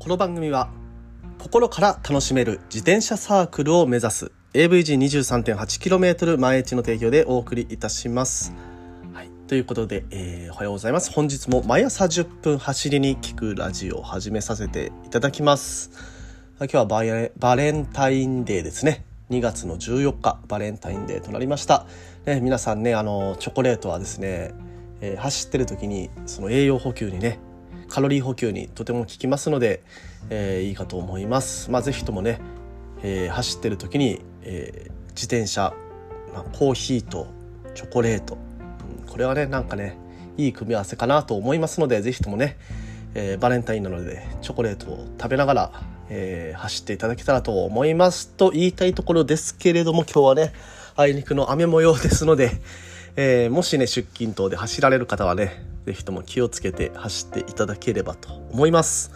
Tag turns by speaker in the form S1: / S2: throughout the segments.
S1: この番組は心から楽しめる自転車サークルを目指す AVG23.8km 前位置の提供でお送りいたします。はい、ということで、えーおはようございます。本日も毎朝10分走りに聞くラジオを始めさせていただきます。今日はバレバレンタインデーですね。2月の14日バレンタインデーとなりました。ね、皆さんねあのチョコレートはですね、えー走ってる時にその栄養補給にねカロリー補給にとても効きますので、えーいいかと思います。まあ、ぜひともね、えー走ってる時に、えー自転車、まあ、コーヒーとチョコレート、うんこれはねなんかねいい組み合わせかなと思いますのでぜひともね、えーバレンタインなのでチョコレートを食べながら、えー走っていただけたらと思いますと言いたいところですけれども今日はねあいにくの雨模様ですので、えーもしね出勤等で走られる方はねぜひとも気をつけて走っていただければと思います。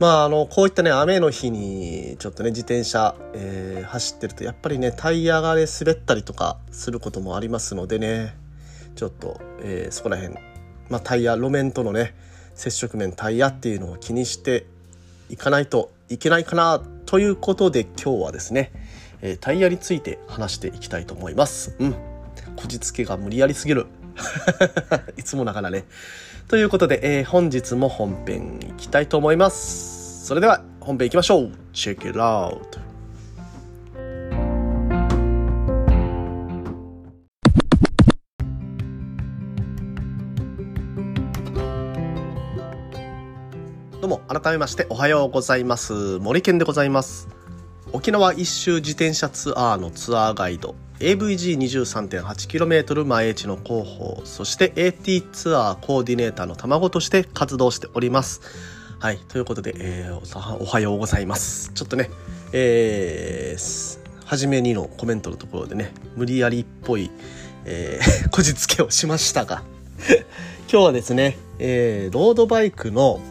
S1: まあ、あのこういったね雨の日にちょっとね自転車、えー走ってるとやっぱりねタイヤがね滑ったりとかすることもありますのでねちょっと、えーそこら辺、まあ、タイヤ路面とのね接触面タイヤっていうのを気にしていかないといけないかなということで今日はですね、えータイヤについて話していきたいと思います。うんこじつけが無理やりすぎる いつもながらねということで、えー本日も本編いきたいと思います。それでは本編いきましょう。Check it out! どうも改めましておはようございます森健でございます沖縄一周自転車ツアーのツアーガイド AVG23.8km 前地の広報そして AT ツアーコーディネーターの卵として活動しております。はいということで、えーおおはようございます。ちょっとねえー初めにのコメントのところでね無理やりっぽい、えー こじつけをしましたが 今日はですね、えーロードバイクの、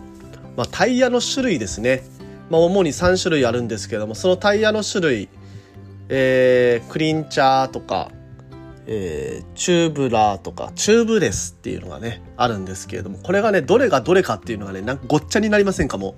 S1: まあ、タイヤの種類ですね、まあ、主に3種類あるんですけどもそのタイヤの種類、えークリンチャーとか、えーチューブラーとかチューブレスっていうのがねあるんですけれどもこれがねどれがどれかっていうのがねなんかごっちゃになりませんかも？う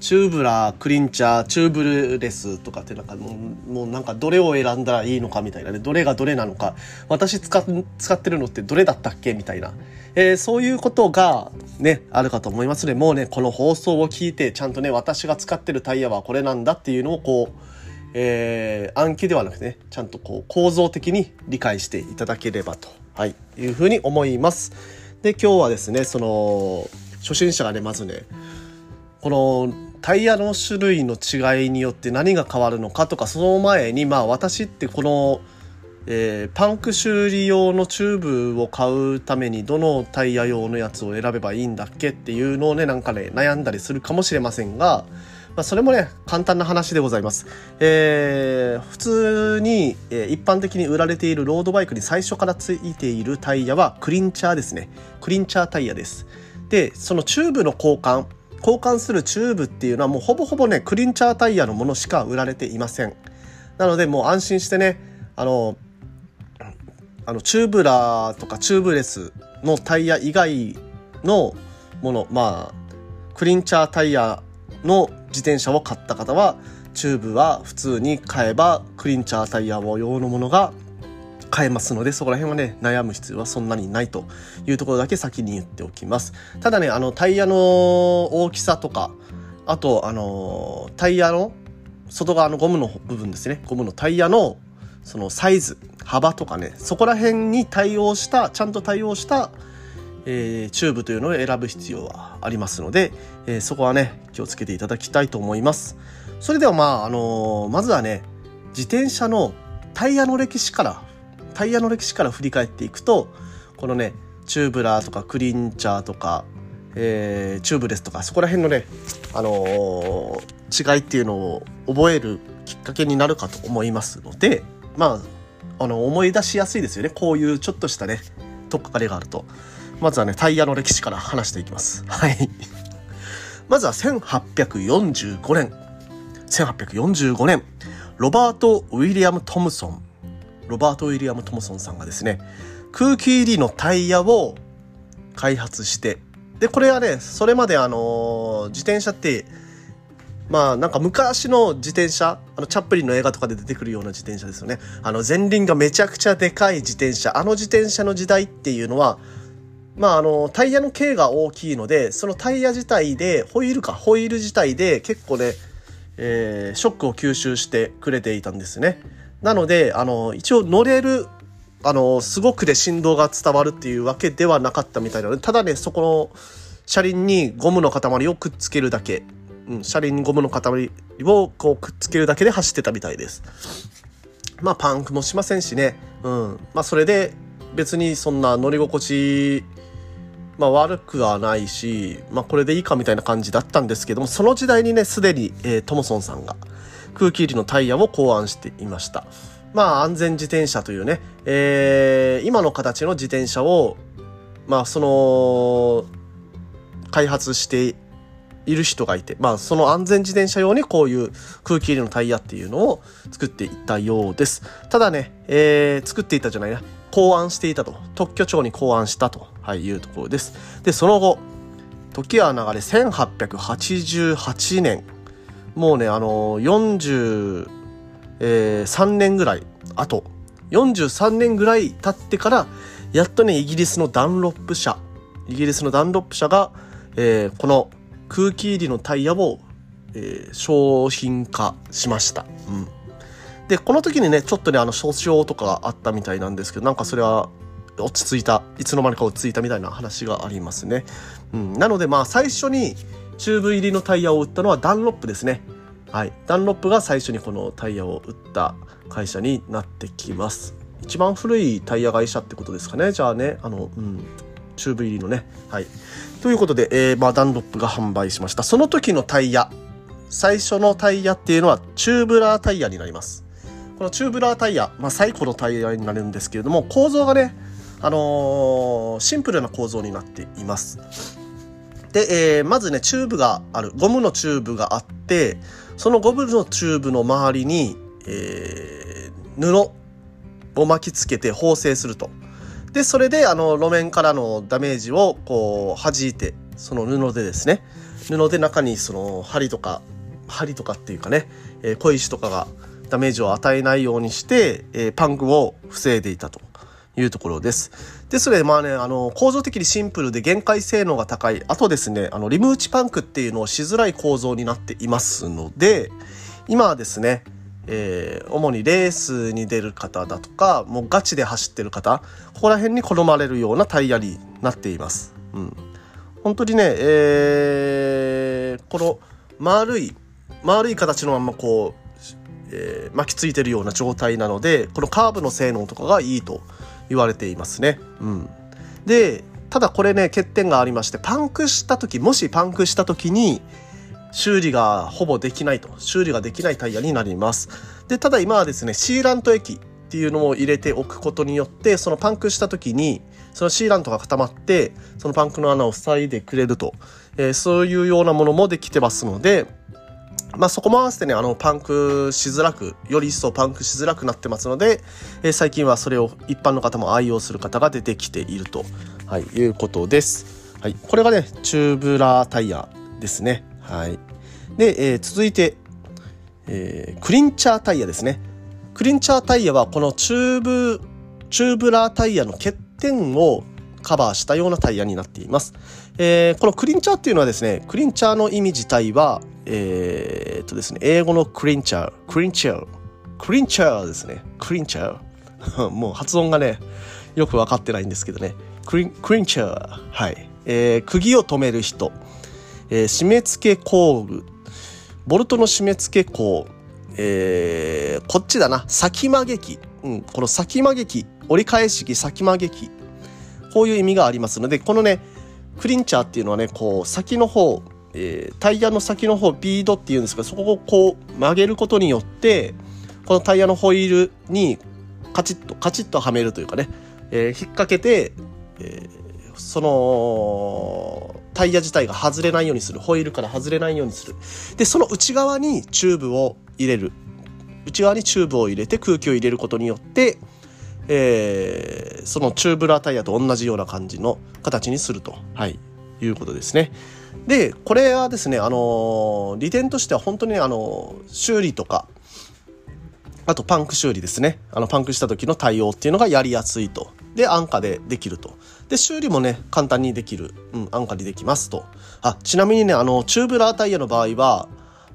S1: チューブラークリンチャーチューブレスとかってなんかもうもうなんかどれを選んだらいいのかみたいなねどれがどれなのか私使っ使ってるのってどれだったっけみたいな、えーそういうことがねあるかと思いますのでもうねこの放送を聞いてちゃんとね私が使ってるタイヤはこれなんだっていうのをこうえー暗記ではなくてねちゃんとこう構造的に理解していただければと、はい、いうふうに思います。で今日はですねその初心者がねまずねこのタイヤの種類の違いによって何が変わるのかとかその前にまあ私ってこの、えーパンク修理用のチューブを買うためにどのタイヤ用のやつを選べばいいんだっけっていうのをねなんかね悩んだりするかもしれませんが、まあ、それもね簡単な話でございます。えー普通に、えー一般的に売られているロードバイクに最初からついているタイヤはクリンチャーですねクリンチャータイヤです。でそのチューブの交換交換するチューブっていうのはもうほぼほぼねクリンチャータイヤのものしか売られていませんなのでもう安心してねあのあのチューブラーとかチューブレスのタイヤ以外のものまあクリンチャータイヤの自転車を買った方はチューブは普通に買えばクリンチャータイヤ用のものが買えますのでそこら辺はね悩む必要はそんなにないというところだけ先に言っておきます。ただねあのタイヤの大きさとかあとあのタイヤの外側のゴムの部分ですね。ゴムのタイヤのそのサイズ幅とかねそこら辺に対応したちゃんと対応した、えーチューブというのを選ぶ必要はありますので、えーそこはね気をつけていただきたいと思います。それではまああのまずはね自転車のタイヤの歴史からタイヤの歴史から振り返っていくとこのねチューブラーとかクリンチャーとか、えーチューブレスとかそこら辺のね、あのー違いっていうのを覚えるきっかけになるかと思いますのでまああの思い出しやすいですよね。こういうちょっとしたね取っかかりがあると。まずはねタイヤの歴史から話していきます。はい。まずは1845年。1845年。ロバート・ウィリアム・トムソン。ロバート・ウィリアム・トムソンさんがですね空気入りのタイヤを開発してでこれはねそれまであのー自転車ってまあなんか昔の自転車、あのチャップリンの映画とかで出てくるような自転車ですよね。あの前輪がめちゃくちゃでかい自転車、あの自転車の時代っていうのは、まああのタイヤの径が大きいので、そのタイヤ自体で、ホイールか、ホイール自体で結構ね、えー、ショックを吸収してくれていたんですね。なので、あの、一応乗れる、あの、すごくで振動が伝わるっていうわけではなかったみたいなので、ただね、そこの車輪にゴムの塊をくっつけるだけうん、車輪にゴムの塊をこうくっつけるだけで走ってたみたいです。まあパンクもしませんしね。うん。まあそれで別にそんな乗り心地、まあ悪くはないし、まあこれでいいかみたいな感じだったんですけども、その時代にね、すでに、えー、トモソンさんが空気入りのタイヤを考案していました。まあ安全自転車というね、えー、今の形の自転車を、まあその、開発している人がいて、まあその安全自転車用にこういう空気入れのタイヤっていうのを作っていったようです。ただね、えー、作っていたじゃないな、考案していたと、特許庁に考案したと、はい、いうところです。で、その後、時は流れ1888年、もうね、あのー、43年ぐらい、あと、43年ぐらい経ってから、やっとね、イギリスのダンロップ社、イギリスのダンロップ社が、えー、この空気入りのタイヤを、えー、商品化しました。うん。で、この時にね、ちょっとね、あの、訴訟とかがあったみたいなんですけど、なんかそれは落ち着いた、いつの間にか落ち着いたみたいな話がありますね。うん。なので、まあ、最初にチューブ入りのタイヤを売ったのはダンロップですね。はい。ダンロップが最初にこのタイヤを売った会社になってきます。一番古いタイヤ会社ってことですかね。じゃあね、あの、うん。チューブ入りのね。はい。ということで、えー、まあ、ダンロップが販売しました。その時のタイヤ。最初のタイヤっていうのはチューブラータイヤになります。このチューブラータイヤ、まあ、最古のタイヤになるんですけれども、構造がね、あの、シンプルな構造になっています。で、えー、まずね、チューブがある。ゴムのチューブがあって、そのゴムのチューブの周りに、えー、布を巻きつけて縫製すると。で、それであの路面からのダメージをこう弾いて、その布でですね、布で中にその針とか、針とかっていうかね、えー、小石とかがダメージを与えないようにして、えー、パンクを防いでいたというところです。ですので、まあね、あの、構造的にシンプルで限界性能が高い。あとですね、あの、リム打ちパンクっていうのをしづらい構造になっていますので、今はですね、えー、主にレースに出る方だとか、もうガチで走ってる方、ここら辺に好まれるようなタイヤになっています。うん。本当にね、えー、この丸い、丸い形のままこう、えー、巻きついてるような状態なので、このカーブの性能とかがいいと言われていますね。うん。で、ただこれね、欠点がありまして、パンクした時、もしパンクした時に、修理がほぼできないと、修理ができないタイヤになります。で、ただ今はですね、シーラント液っていうのを入れておくことによって、そのパンクした時に、そのシーラントが固まって、そのパンクの穴を塞いでくれると、えー、そういうようなものもできてますので、まあそこも合わせてね、あの、パンクしづらく、より一層パンクしづらくなってますので、えー、最近はそれを一般の方も愛用する方が出てきていると、はい、いうことです。はい。これがね、チューブラータイヤですね。はい。で、えー、続いて、えー、クリンチャータイヤですね。クリンチャータイヤはこのチューブ、チューブラータイヤの欠点をカバーしたようなタイヤになっています。えー、このクリンチャーっていうのはですね、クリンチャーの意味自体は、えー、っとですね、英語のクリンチャー、クリンチャー、クリンチャーですね、クリンチャー。もう発音がね、よくわかってないんですけどね、クリンクリンチャー、はい。えー、釘を止める人、えー、締め付け工具、ボルトの締め付け口、えー、こっちだな、先曲げ機。うん、この先曲げ機、折り返し機、先曲げ機。こういう意味がありますので、このね、クリンチャーっていうのはね、こう、先の方、えー、タイヤの先の方、ビードっていうんですが、そこをこう曲げることによって、このタイヤのホイールにカチッと、カチッとはめるというかね、えー、引っ掛けて、えー、その、タイヤ自体が外れないようにする。ホイールから外れないようにする。で、その内側にチューブを入れる。内側にチューブを入れて空気を入れることによって、えー、そのチューブラータイヤと同じような感じの形にすると、はい、い。うことですね。でこれはですねあの利点としては本当にあの修理とかあとパンク修理ですね。あのパンクした時の対応っていうのがやりやすいと。で安価でできると。で修理もね簡単にできる、うん、安価にできますと。あちなみにねあのチューブラータイヤの場合は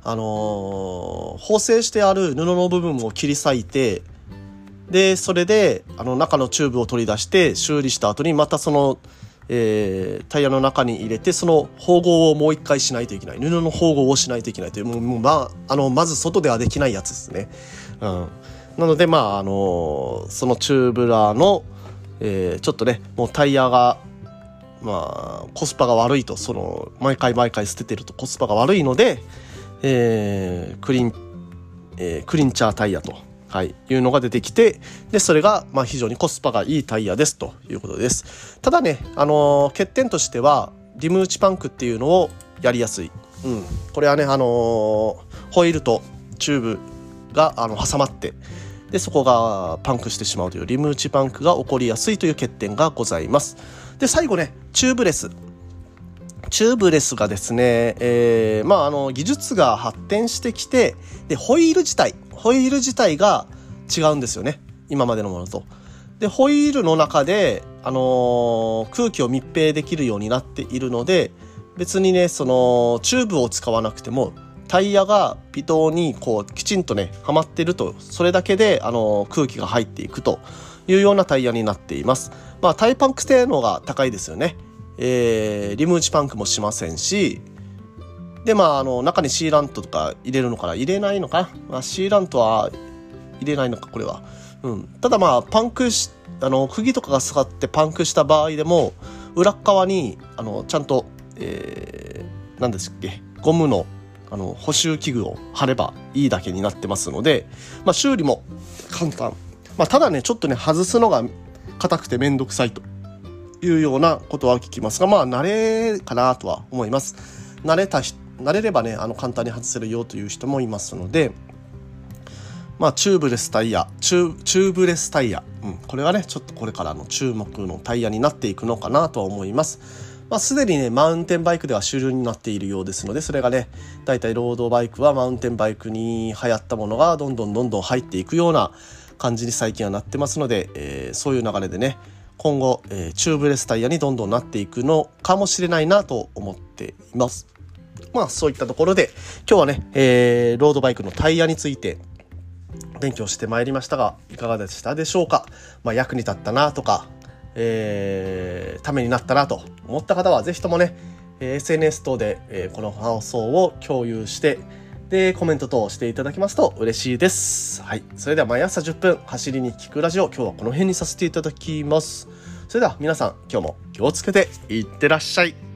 S1: あのー、縫製してある布の部分を切り裂いてでそれであの中のチューブを取り出して修理した後にまたそのえー、タイヤの中に入れてその縫合をもう一回しないといけない。布の縫合をしないといけないというもう、まあ、あのまず外ではできないやつですね。うん、なのでまああのそのチューブラーの、えー、ちょっとねもうタイヤがまあコスパが悪いとその毎回毎回捨ててるとコスパが悪いので、えー、クリン、えー、クリンチャータイヤと。はい、いうのが出てきて、で、それが、まあ、非常にコスパがいいタイヤですということです。ただね、あのー、欠点としては、リム打ちパンクっていうのをやりやすい。うん。これはね、あのー、ホイールとチューブがあの挟まって、で、そこがパンクしてしまうというリム打ちパンクが起こりやすいという欠点がございます。で、最後ね、チューブレス。チューブレスがですね、えー、まあ、あの、技術が発展してきて、で、ホイール自体、ホイール自体が違うんですよね。今までのものと。で、ホイールの中で、あのー、空気を密閉できるようになっているので、別にね、その、チューブを使わなくても、タイヤが微動にこうきちんとねはまってるとそれだけであの空気が入っていくというようなタイヤになっています。まあタイパンク性能が高いですよね。えー、リム打ちパンクもしませんしでまああの中にシーラントとか入れるのかな入れないのかな、まあ、シーラントは入れないのかこれは、うん、ただまあパンクしあの釘とかが使ってパンクした場合でも裏側にあのちゃんと、えー、何ですっけゴムのあの補修器具を貼ればいいだけになってますので、まあ、修理も簡単、まあ、ただねちょっとね外すのが硬くて面倒くさいと。いうようなことは聞きますがまあ慣れかなとは思います。慣れた人慣れればねあの簡単に外せるよという人もいますのでまあチューブレスタイヤチューブレスタイヤ、うん、これはねちょっとこれからの注目のタイヤになっていくのかなとは思います。まあ、すでにね、マウンテンバイクでは主流になっているようですので、それがね、だいたいロードバイクはマウンテンバイクに流行ったものがどんどんどんどん入っていくような感じに最近はなってますので、えー、そういう流れでね、今後、えー、チューブレスタイヤにどんどんなっていくのかもしれないなと思っています。まあそういったところで今日はね、えー、ロードバイクのタイヤについて勉強してまいりましたがいかがでしたでしょうか、まあ、役に立ったなとか、えー、ためになったなと思った方は是非ともね SNS 等で、えー、この放送を共有してでコメント等していただきますと嬉しいです。はい。それでは毎朝10分走りに聞くラジオ今日はこの辺にさせていただきます。それでは皆さん今日も気をつけていってらっしゃい。